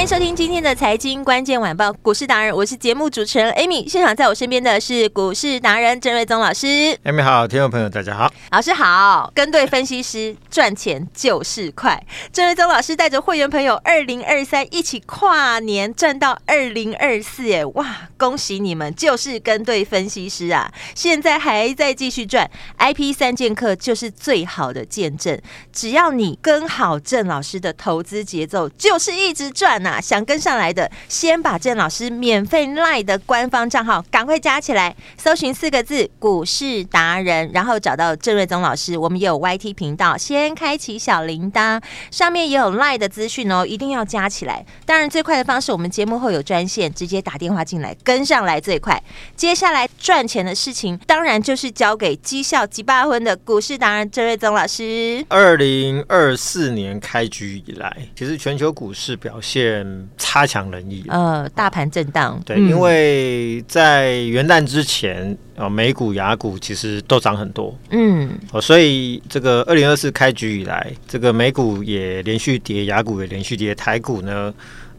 欢迎收听今天的财经关键晚报股市达人，我是节目主持人 Amy。现场在我身边的是股市达人郑瑞宗老师。Amy 好，听众朋友大家好，老师好。跟对分析师赚钱就是快。郑瑞宗老师带着会员朋友二零二三一起跨年赚到二零二四，哎哇，恭喜你们！就是跟对分析师啊，现在还在继续赚。IP 三剑客就是最好的见证，只要你跟好郑老师的投资节奏，就是一直赚呐、啊。啊想跟上来的，先把郑老师免费 LINE 的官方账号赶快加起来，搜寻四个字“股市达人”，然后找到郑瑞宗老师。我们也有 YT 频道，先开启小铃铛，上面也有 LINE 的资讯哦，一定要加起来。当然，最快的方式，我们节目后有专线，直接打电话进来跟上来最快。接下来赚钱的事情，当然就是交给绩效及八分的股市达人郑瑞宗老师。二零二四年开局以来，其实全球股市表现。差强人意，呃，大盘震荡，对，嗯、因为在元旦之前，哦，美股、雅股其实都涨很多，嗯，哦，所以这个二零二四开局以来，这个美股也连续跌，雅股也连续跌，台股呢，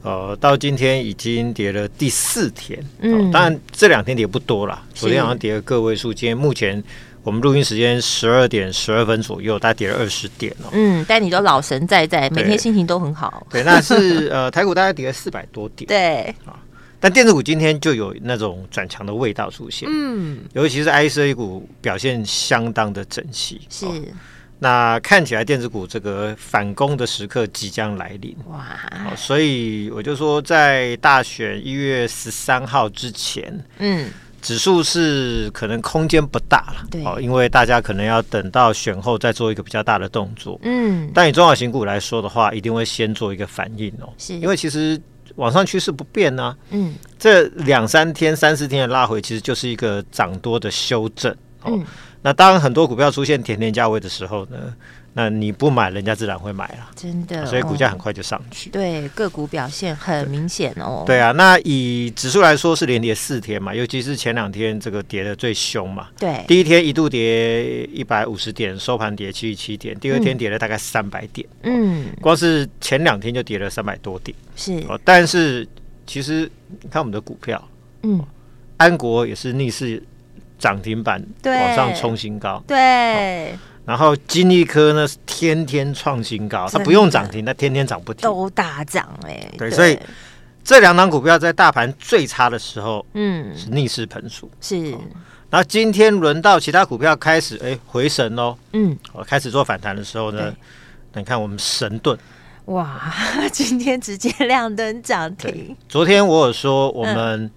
呃，到今天已经跌了第四天，嗯，当然这两天跌不多了，昨天好像跌了个位数，今天目前。我们录音时间十二点十二分左右，大概跌了二十点哦。嗯，但你都老神在在，每天心情都很好。对，那是呃，台股大概跌了四百多点。对啊，但电子股今天就有那种转强的味道出现。嗯，尤其是 IC 股表现相当的整齐。是，那看起来电子股这个反攻的时刻即将来临。哇，所以我就说，在大选一月十三号之前，嗯。指数是可能空间不大了，对，哦，因为大家可能要等到选后再做一个比较大的动作，嗯，但以中小型股来说的话，一定会先做一个反应哦，是，因为其实往上趋势不变呢，嗯，这两三天、三四天的拉回，其实就是一个涨多的修正，哦，那当很多股票出现甜甜价位的时候呢，那你不买，人家自然会买了，真的，所以股价很快就上去。哦、对，个股表现很明显哦。对啊，那以指数来说是连跌四天嘛，尤其是前两天这个跌的最凶嘛。对，第一天一度跌一百五十点，收盘跌七十七点，第二天跌了大概三百点。嗯，光是前两天就跌了三百多点。是哦，但是其实你看我们的股票，嗯，安国也是逆势涨停板往上冲新高。对。对然后金立科呢，天天创新高，它不用涨停，它天天涨不停，都大涨哎。对，对，所以这两档股票在大盘最差的时候，嗯，是逆势喷出。是，然后今天轮到其他股票开始哎回神喽，嗯，我开始做反弹的时候呢，你看我们神盾，哇，今天直接亮灯涨停。昨天我有说我们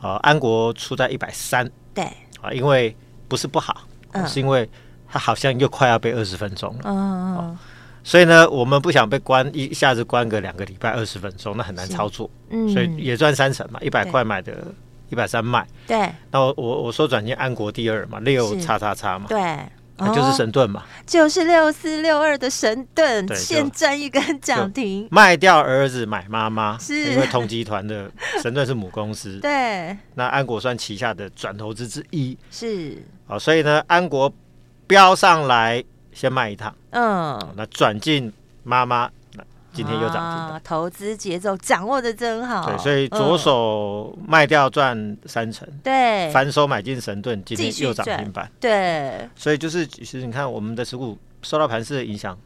啊安国出在一百三，对。啊，因为不是不好，是因为。它好像又快要被二十分钟了，哦，所以呢，我们不想被关一下子关个两个礼拜二十分钟，那很难操作，嗯，所以也赚三成嘛，一百块买的，一百三卖，对，那我我我说转进安国第二嘛，六叉叉叉嘛，对，那就是神盾嘛，就是六四六二的神盾，现赚一根涨停，卖掉儿子买妈妈，是。因为同集团的神盾是母公司，对，那安国算旗下的转投资之一，是，哦，所以呢，安国。飙上来先卖一趟，嗯，那转进妈妈，那今天又涨停了。投资节奏掌握的真好，对，所以左手卖掉赚三成，对，反手买进神盾，今天又涨停板，对，所以就是其实你看我们的持股受到盘势的影响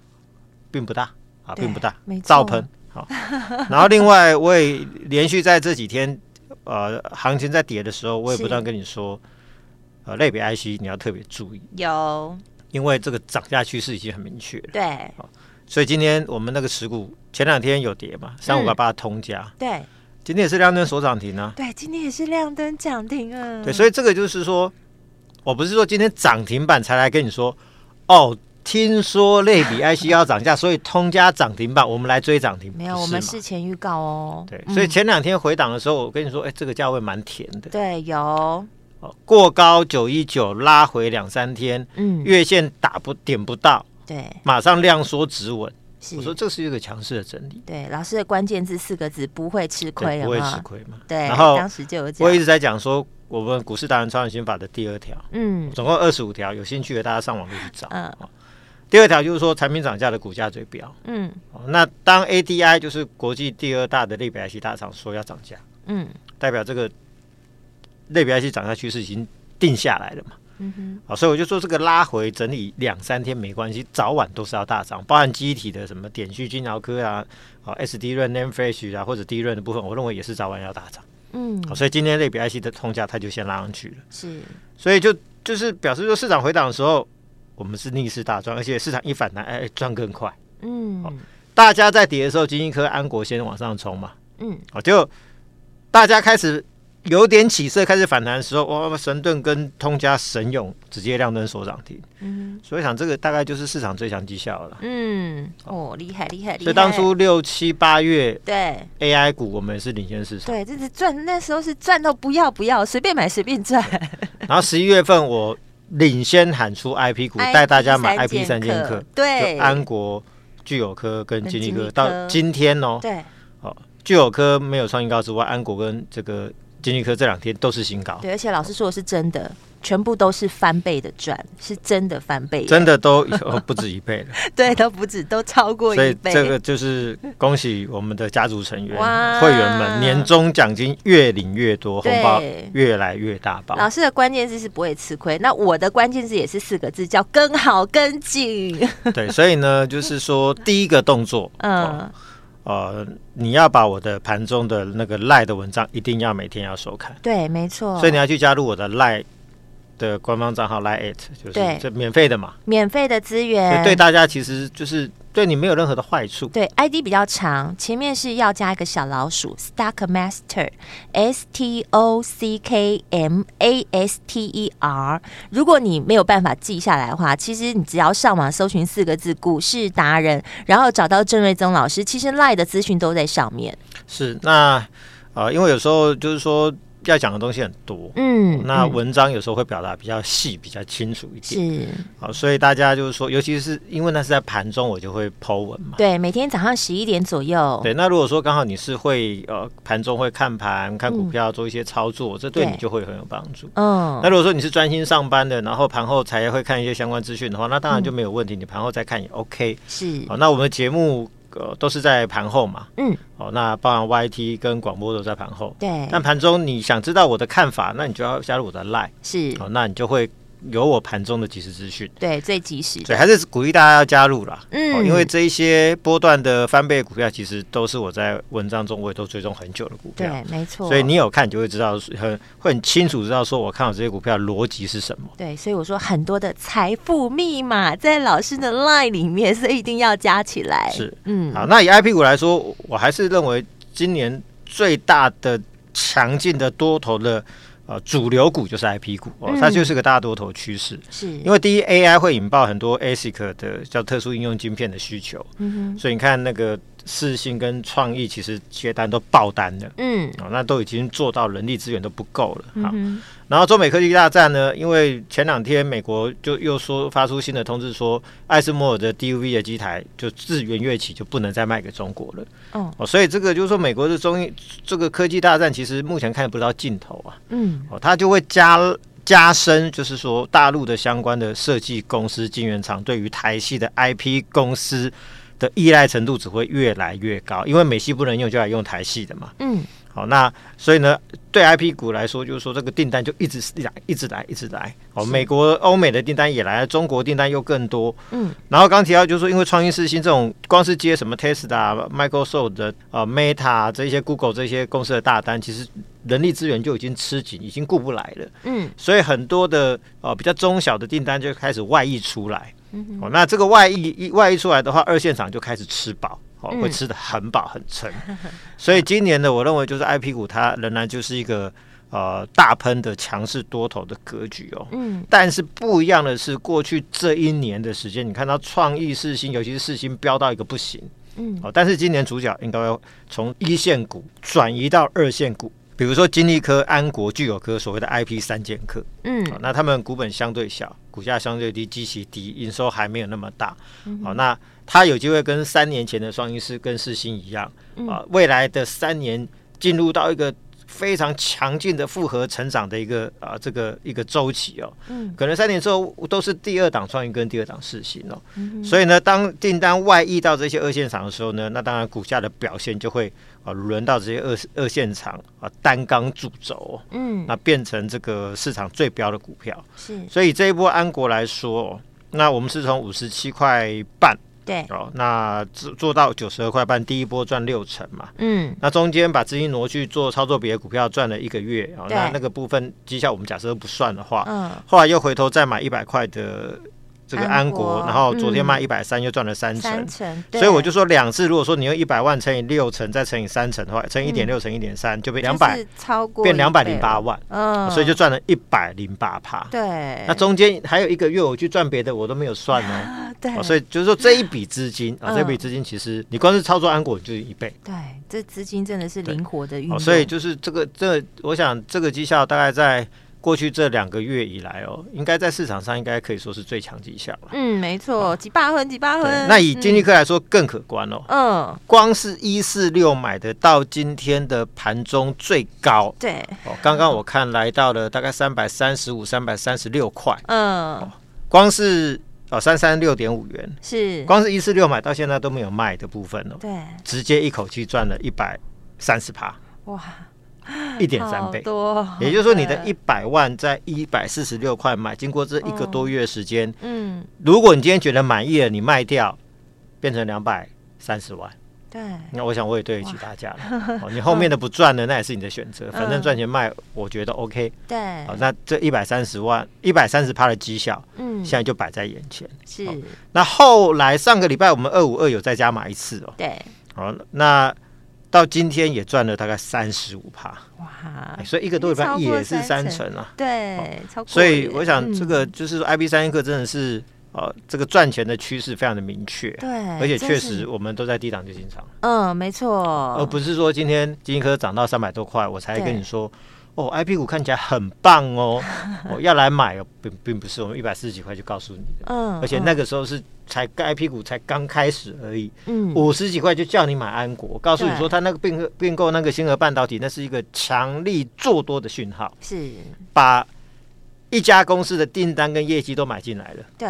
并不大。啊，并不大，照喷。好。然后另外我也连续在这几天呃行情在跌的时候，我也不断跟你说。呃，类别 IC 你要特别注意，有，因为这个涨价趋势已经很明确了。对，所以今天我们那个持股前两天有跌嘛，三五八八通家，对，今天也是亮灯所涨停啊。对，今天也是亮灯涨停啊。对，所以这个就是说，我不是说今天涨停板才来跟你说，哦，听说类比 IC 要涨价，所以通家涨停板，我们来追涨停。没有，我们事前预告哦。对，所以前两天回档的时候，我跟你说，哎，这个价位蛮甜的。对，有。过高九一九拉回两三天，嗯，月线打不点不到，对，马上量缩止稳。我说这是一个强势的整理。对，老师的关键字四个字：不会吃亏，不会吃亏嘛？对。然后当时就有，我一直在讲说，我们股市达人操盘心法的第二条，嗯，总共二十五条，有兴趣的大家上网就去找。嗯。第二条就是说，产品涨价的股价最标。嗯。那当 ADI 就是国际第二大的类比 IC 大厂说要涨价，嗯，代表这个。类比 IC 涨价趋势已经定下来了嘛？嗯哼，好，所以我就说这个拉回整理两三天没关系，早晚都是要大涨，包含记忆体的什么点序、晶圆科啊，好 SDRAM、NAND Flash 啊，或者 DRAM 的部分，我认为也是早晚要大涨。嗯，好，所以今天类比 IC 的通价它就先拉上去了。是，所以就就是表示说市场回档的时候，我们是逆势大赚，而且市场一反弹，哎，赚更快。嗯，好，大家在跌的时候，晶圆科、安国先往上冲嘛。嗯，好，就大家开始。有点起色，开始反弹的时候，哇！神盾跟通家神勇直接亮灯锁涨停，嗯，所以想这个大概就是市场最强绩效了。嗯，哦，厉害厉害厉害！所以当初六七八月，对 AI 股我们也是领先市场，对，这是赚，那时候是赚到不要不要，随便买随便赚。然后十一月份我领先喊出 IP 股，带大家买 IP 三剑客，对，安国、聚友科跟金利科，到今天哦，对，哦，聚友科没有创新高之外，安国跟这个。晶心科这两天都是新高，对，而且老师说的是真的，全部都是翻倍的赚，是真的翻倍，真的都不止一倍了，对，都不止，都超过一倍。所以这个就是恭喜我们的家族成员、会员们，年终奖金越领越多，红包越来越大包。老师的关键字是不会吃亏，那我的关键字也是四个字，叫跟好跟紧。对，所以呢，就是说第一个动作，嗯。呃，你要把我的盘中的那个赖的文章一定要每天要收看，对，没错。所以你要去加入我的赖的官方账号赖 it，就是这免费的嘛，免费的资源，对大家其实就是。对你没有任何的坏处。对，ID 比较长，前面是要加一个小老鼠，Stock Master，S T O C K M A S T E R。如果你没有办法记下来的话，其实你只要上网搜寻四个字“股市达人”，然后找到郑瑞宗老师，其实 LINE 的资讯都在上面。是，那啊、呃，因为有时候就是说。要讲的东西很多，嗯，那文章有时候会表达比较细、比较清楚一点，是，好，所以大家就是说，尤其是因为那是在盘中，我就会 po 文嘛，对，每天早上十一点左右，对，那如果说刚好你是会呃盘中会看盘、看股票、做一些操作，这对你就会很有帮助，嗯，那如果说你是专心上班的，然后盘后才会看一些相关资讯的话，那当然就没有问题，你盘后再看也 OK，是，好，那我们的节目。呃，都是在盘后嘛，嗯，哦，那包含 YT 跟广播都在盘后，对。但盘中你想知道我的看法，那你就要加入我的 Line，是，哦，那你就会。有我盘中的即时资讯，对，最及时，对，还是鼓励大家要加入啦。嗯，因为这一些波段的翻倍股票，其实都是我在文章中我也都追踪很久的股票，对，没错。所以你有看，你就会知道很会很清楚知道说我看好这些股票逻辑是什么。对，所以我说很多的财富密码在老师的 LINE 里面，所以一定要加起来。是，嗯，好，那以 IP 股来说，我还是认为今年最大的强劲的多头的。呃，主流股就是 IP 股哦，它就是个大多头趋势。是，因为第一 AI 会引爆很多 ASIC 的叫特殊应用晶片的需求，嗯，所以你看那个世芯跟创意其实接单都爆单了，嗯，哦，那都已经做到人力资源都不够了，好。然后中美科技大战呢，因为前两天美国就又说发出新的通知，说艾斯摩尔的 DUV 的机台就自元月起就不能再卖给中国了。哦，所以这个就是说美国的中这个科技大战其实目前看不到尽头啊。嗯，哦，它就会加加深，就是说大陆的相关的设计公司、晶圆厂对于台系的 IP 公司的依赖程度只会越来越高，因为美系不能用，就来用台系的嘛。嗯。好，那所以呢，对 IP 股来说，就是说这个订单就一直来，一直来，一直来。哦，美国、欧美的订单也来了，中国订单又更多。嗯，然后刚提到就是说，因为创新四星这种，光是接什么 Tesla、Microsoft 的呃 Meta 这些 Google 这些公司的大单，其实人力资源就已经吃紧，已经顾不来了。嗯，所以很多的呃比较中小的订单就开始外溢出来。嗯，哦，那这个外溢一外溢出来的话，二线厂就开始吃饱。哦，会吃得很饱很撑。所以今年呢，我认为就是 IP 股它仍然就是一个呃大喷的强势多头的格局哦。嗯。但是不一样的是，过去这一年的时间，你看到创意四星，尤其是四星飙到一个不行。嗯。哦，但是今年主角应该要从一线股转移到二线股。比如说金利科、安国、具有科，所谓的 IP 三剑客，嗯，那他们股本相对小，股价相对低，基期低，营收还没有那么大，好、那他有机会跟三年前的双一师跟世新一样，啊、呃，未来的三年进入到一个。非常强劲的复合成长的一个啊，这个一个周期哦，嗯，可能三年之后都是第二档创意跟第二档试行哦，嗯、所以呢，当订单外溢到这些二线厂的时候呢，那当然股价的表现就会啊轮到这些二二线厂啊单纲主轴，嗯，那变成这个市场最标的股票是，所以这一波安国来说，那我们是从五十七块半。对。哦，那做做到九十二块半，第一波赚六成嘛，嗯，那中间把资金挪去做操作别的股票，赚了一个月哦，那那个部分绩效我们假设不算的话，嗯，后来又回头再买一百块的。这个安国，然后昨天卖一百三，又赚了三成，所以我就说两次，如果说你用一百万乘以六成，再乘以三成的话，乘一点六乘一点三，就变两百，超过变两百零八万，嗯，所以就赚了一百零八趴。对，那中间还有一个月我去赚别的，我都没有算哦。对，所以就是说这一笔资金啊，这笔资金其实你光是操作安国就是一倍。对，这资金真的是灵活的运用。所以就是这个这个，我想这个绩效大概在。过去这两个月以来哦，应该在市场上应该可以说是最强绩效了。嗯，没错，几百分几百分。那以金立科来说更可观哦。嗯，光是一四六买的到今天的盘中最高，对哦，刚刚我看来到了大概三百三十五、三百三十六块。嗯，光是哦三三六点五元，是光是一四六买到现在都没有卖的部分哦。对，直接一口气赚了一百三十趴。哇！一点三倍，多，也就是说，你的一百万在一百四十六块买，经过这一个多月时间，嗯，如果你今天觉得满意了，你卖掉，变成两百三十万，对，那我想我也对得起大家了。你后面的不赚了，那也是你的选择，反正赚钱卖，我觉得 OK。对，好，那这一百三十万，一百三十趴的绩效，嗯，现在就摆在眼前。是，那后来上个礼拜我们二五二有再加码一次哦。对，好，那。到今天也赚了大概三十五趴，哇！所以一个多礼拜也是三成啊，对，超过。所以我想这个就是说 I B 三剑客真的是呃，这个赚钱的趋势非常的明确，对，而且确实我们都在低档就进场，嗯，没错，而不是说今天金立科涨到三百多块，我才跟你说。哦，IP 股看起来很棒哦，我 要来买哦，并并不是我们一百四十几块就告诉你的，嗯，而且那个时候是才 IP 股才刚开始而已，嗯，五十几块就叫你买安国，告诉你说他那个并并购那个星河半导体，那是一个强力做多的讯号，是。把一家公司的订单跟业绩都买进来了，对，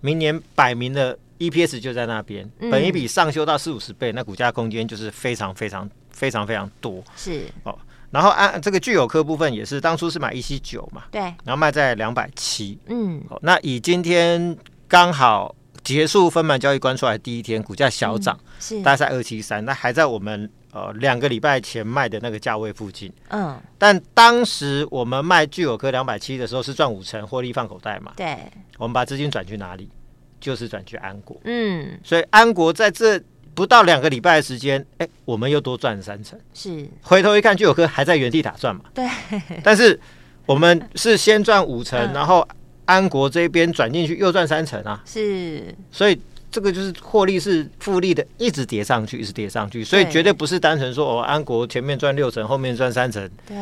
明年摆明了 EPS 就在那边，本一比上修到四五十倍，那股价空间就是非常非常非常非常多，是。哦。然后按这个聚友科部分也是当初是买一七九嘛，对，然后卖在两百七，嗯，那以今天刚好结束分盘交易关出来第一天，股价小涨，嗯、是。大概在二七三，那还在我们呃两个礼拜前卖的那个价位附近，嗯，但当时我们卖聚友科两百七的时候是赚五成获利放口袋嘛，对，我们把资金转去哪里？就是转去安国，嗯，所以安国在这。不到两个礼拜的时间，哎，我们又多赚了三成。是，回头一看，聚友科还在原地打转嘛。对。但是我们是先赚五成，嗯、然后安国这边转进去又赚三成啊。是。所以这个就是获利是复利的，一直叠上去，一直叠上去。所以绝对不是单纯说哦，安国前面赚六成，后面赚三成。对。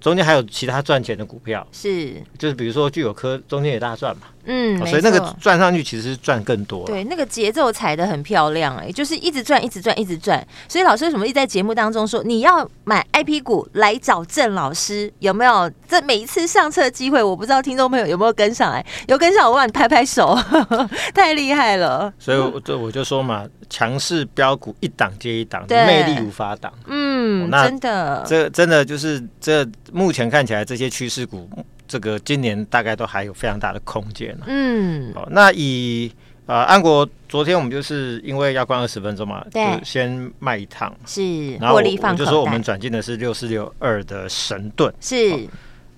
中间还有其他赚钱的股票。是。就是比如说聚友科中间也大赚嘛。嗯，所以那个转上去其实是赚更多。对，那个节奏踩的很漂亮哎、欸，就是一直转，一直转，一直转。所以老师为什么一直在节目当中说你要买 IP 股来找郑老师？有没有？这每一次上车机会，我不知道听众朋友有没有跟上来？有跟上，我帮你拍拍手，太厉害了。所以我就我就说嘛，强势标股一档接一档，魅力无法挡。嗯，那真的，这真的就是这目前看起来这些趋势股。这个今年大概都还有非常大的空间。嗯，好，那以呃安国昨天我们就是因为要关二十分钟嘛，对，就先卖一趟，是，然后我就说我们转进的是六四六二的神盾，是，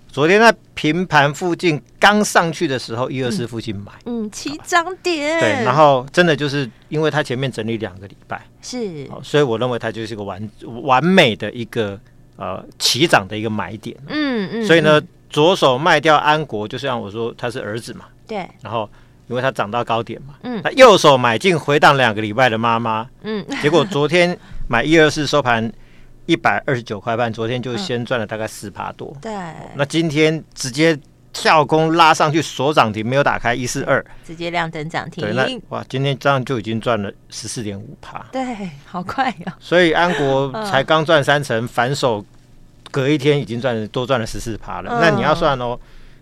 昨天在平盘附近刚上去的时候，一二四附近买，嗯，起涨点，对，然后真的就是因为它前面整理两个礼拜，是，所以我认为它就是一个完完美的一个呃起涨的一个买点，嗯嗯，所以呢，左手卖掉安国，就像我说他是儿子嘛，对，然后因为他涨到高点嘛，嗯，那右手买进回档两个礼拜的妈妈，嗯，结果昨天买一二四收盘。一百二十九块半，昨天就先赚了大概四趴多。嗯、对，那今天直接跳空拉上去锁涨停，没有打开一四二，直接亮灯涨停。对，那哇，今天这样就已经赚了十四点五趴。对，好快呀、哦！所以安国才刚赚三成，反手隔一天已经赚多赚了十四趴了。嗯、那你要算哦。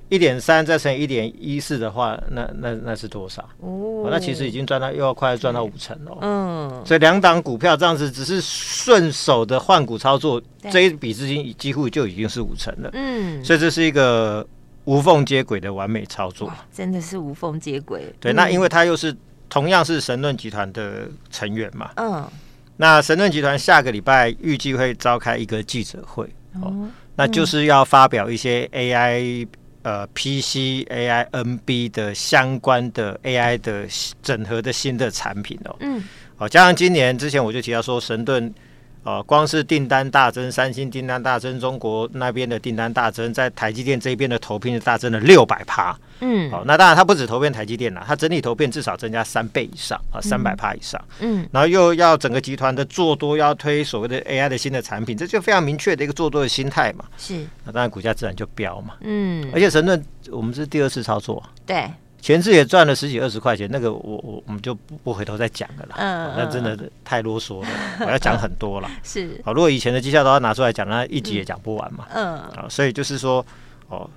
一点三再乘以一点一四的话，那那那是多少？哦，那其实已经赚到又要快要赚到五成了。嗯，所以两档股票这样子只是顺手的换股操作，这一笔资金几乎就已经是五成了。嗯，所以这是一个无缝接轨的完美操作，真的是无缝接轨。对，那因为它又是同样是神盾集团的成员嘛。嗯，那神盾集团下个礼拜预计会召开一个记者会，哦，那就是要发表一些 AI。呃，PC AI NB 的相关的 AI 的整合的新的产品哦，嗯，好，加上今年之前我就提到说神盾。呃，光是订单大增，三星订单大增，中国那边的订单大增，在台积电这边的投片是大增了六百趴。嗯，好，那当然它不止投片台积电啦，它整体投片至少增加三倍以上啊，三百趴以上。嗯，然后又要整个集团的做多，要推所谓的 AI 的新的产品，这就非常明确的一个做多的心态嘛。是，那当然股价自然就飙嘛。嗯，而且神盾我们是第二次操作。对。前次也赚了十几二十块钱，那个我我我们就不不回头再讲了啦。嗯，那真的太啰嗦了，我要讲很多了。是，好，如果以前的绩效都要拿出来讲，那一集也讲不完嘛。嗯，啊，所以就是说，哦，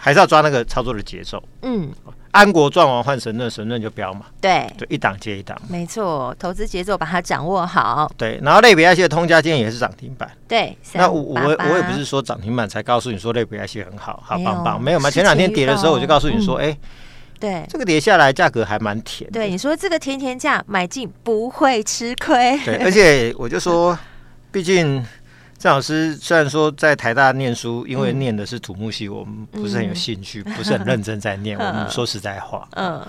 还是要抓那个操作的节奏。嗯，安国赚完换神盾，神盾就飙嘛。对，就一档接一档。没错，投资节奏把它掌握好。对，然后类比 IC 的通家今天也是涨停板。对，那我我我也不是说涨停板才告诉你说类比 IC 很好，好棒棒，没有嘛？前两天跌的时候我就告诉你说，哎。对，这个跌下来价格还蛮甜。对，你说这个甜甜价买进不会吃亏。对，而且我就说，毕竟郑老师虽然说在台大念书，因为念的是土木系，我们不是很有兴趣，不是很认真在念。我们说实在话，嗯，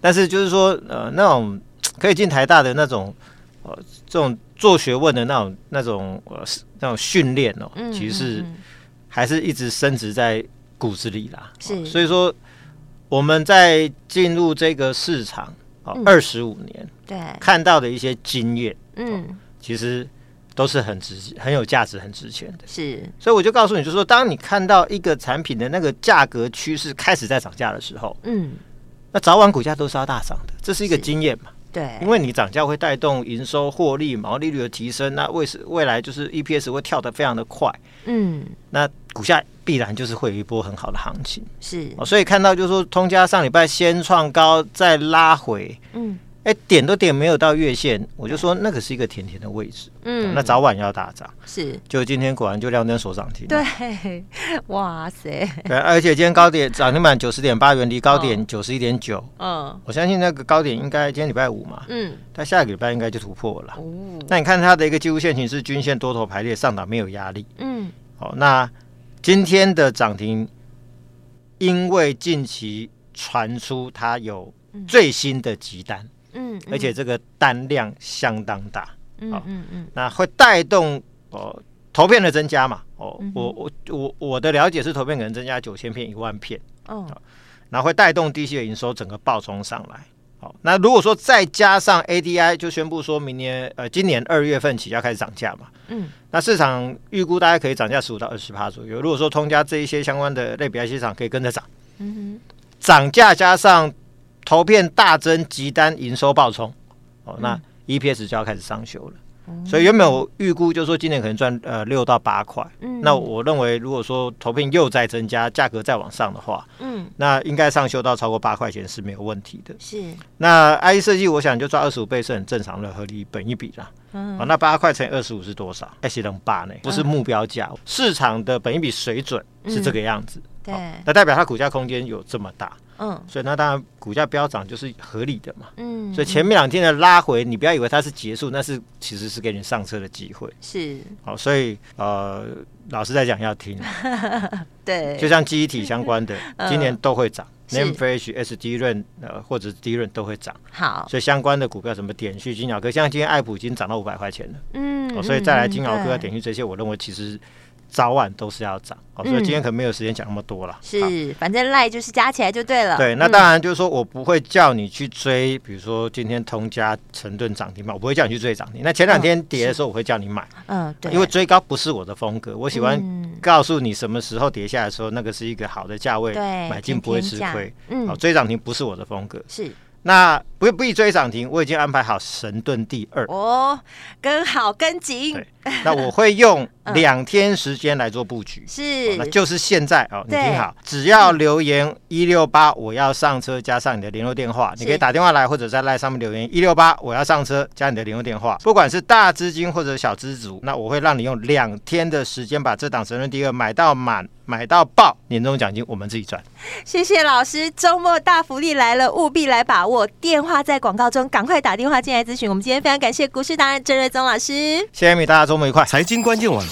但是就是说，呃，那种可以进台大的那种，呃，这种做学问的那种那种呃那种训练哦，其实是还是一直深植在骨子里啦。是，所以说。我们在进入这个市场哦，二十五年，对，看到的一些经验，嗯，其实都是很值、很有价值、很值钱的。是，所以我就告诉你，就是说，当你看到一个产品的那个价格趋势开始在涨价的时候，嗯，那早晚股价都是要大涨的，这是一个经验嘛。对，因为你涨价会带动营收、获利、毛利率的提升，那为是未来就是 EPS 会跳得非常的快，嗯，那股价。必然就是会有一波很好的行情，是，所以看到就是说，通家上礼拜先创高再拉回，嗯，哎、欸，点都点没有到月线，我就说那个是一个甜甜的位置，嗯，那早晚要大涨，是，就今天果然就亮灯锁涨停，对，哇塞，对，而且今天高点涨停板九十点八元，离高点九十一点九，嗯，我相信那个高点应该今天礼拜五嘛，嗯，它下个礼拜应该就突破了，哦，那你看它的一个技术线型是均线多头排列上档没有压力，嗯，好，那。今天的涨停，因为近期传出它有最新的急单，嗯，而且这个单量相当大，嗯嗯嗯，那会带动哦投片的增加嘛，哦，我我我我的了解是投片可能增加九千片一万片，哦，然后会带动 DC 的营收整个爆冲上来。那如果说再加上 ADI 就宣布说明年呃今年二月份起要开始涨价嘛，嗯，那市场预估大概可以涨价十五到二十趴左右。如果说通家这一些相关的类比 IC 厂可以跟着涨，嗯哼，涨价加上投片大增，集单营收爆冲，哦，那 EPS 就要开始上修了。所以原本我预估就是说今年可能赚呃六到八块，嗯，那我认为如果说投片又再增加，价格再往上的话，嗯，那应该上修到超过八块钱是没有问题的。是，那 I E 设计我想就赚二十五倍是很正常的合理本一比啦。嗯，啊，那八块乘以二十五是多少？还是能八呢？不是目标价，市场的本一比水准是这个样子。对，那代表它股价空间有这么大。嗯，所以那当然股价飙涨就是合理的嘛，嗯，所以前面两天的拉回，你不要以为它是结束，那是其实是给你上车的机会，是，好，所以呃，老师在讲要听，对，就像记忆体相关的，今年都会涨。NAND Flash、SDRAM 呃，或者是 DRAM 都会涨，好，所以相关的股票，什么点续、金鸟科，像今天爱普已经涨到五百块钱了，嗯，所以再来金鸟科、点续这些，我认为其实。早晚都是要涨，哦，所以今天可能没有时间讲那么多了。是，反正赖就是加起来就对了。对，那当然就是说我不会叫你去追，比如说今天通家、成顿涨停嘛，我不会叫你去追涨停。那前两天跌的时候，我会叫你买。嗯，对，因为追高不是我的风格，我喜欢告诉你什么时候跌下来的时候，那个是一个好的价位，买进不会吃亏。嗯，好，追涨停不是我的风格。是。那不必追涨停，我已经安排好神盾第二哦，跟好跟紧。那我会用两天时间来做布局，是、哦，那就是现在哦。你听好，只要留言一六八，我要上车，加上你的联络电话，你可以打电话来，或者在赖上面留言一六八，我要上车，加你的联络电话。不管是大资金或者小资族，那我会让你用两天的时间把这档神盾第二买到满。买到爆，年终奖金我们自己赚。谢谢老师，周末大福利来了，务必来把握。电话在广告中，赶快打电话进来咨询。我们今天非常感谢股市达人郑瑞宗老师，谢谢米，大家周末愉快。财经关键晚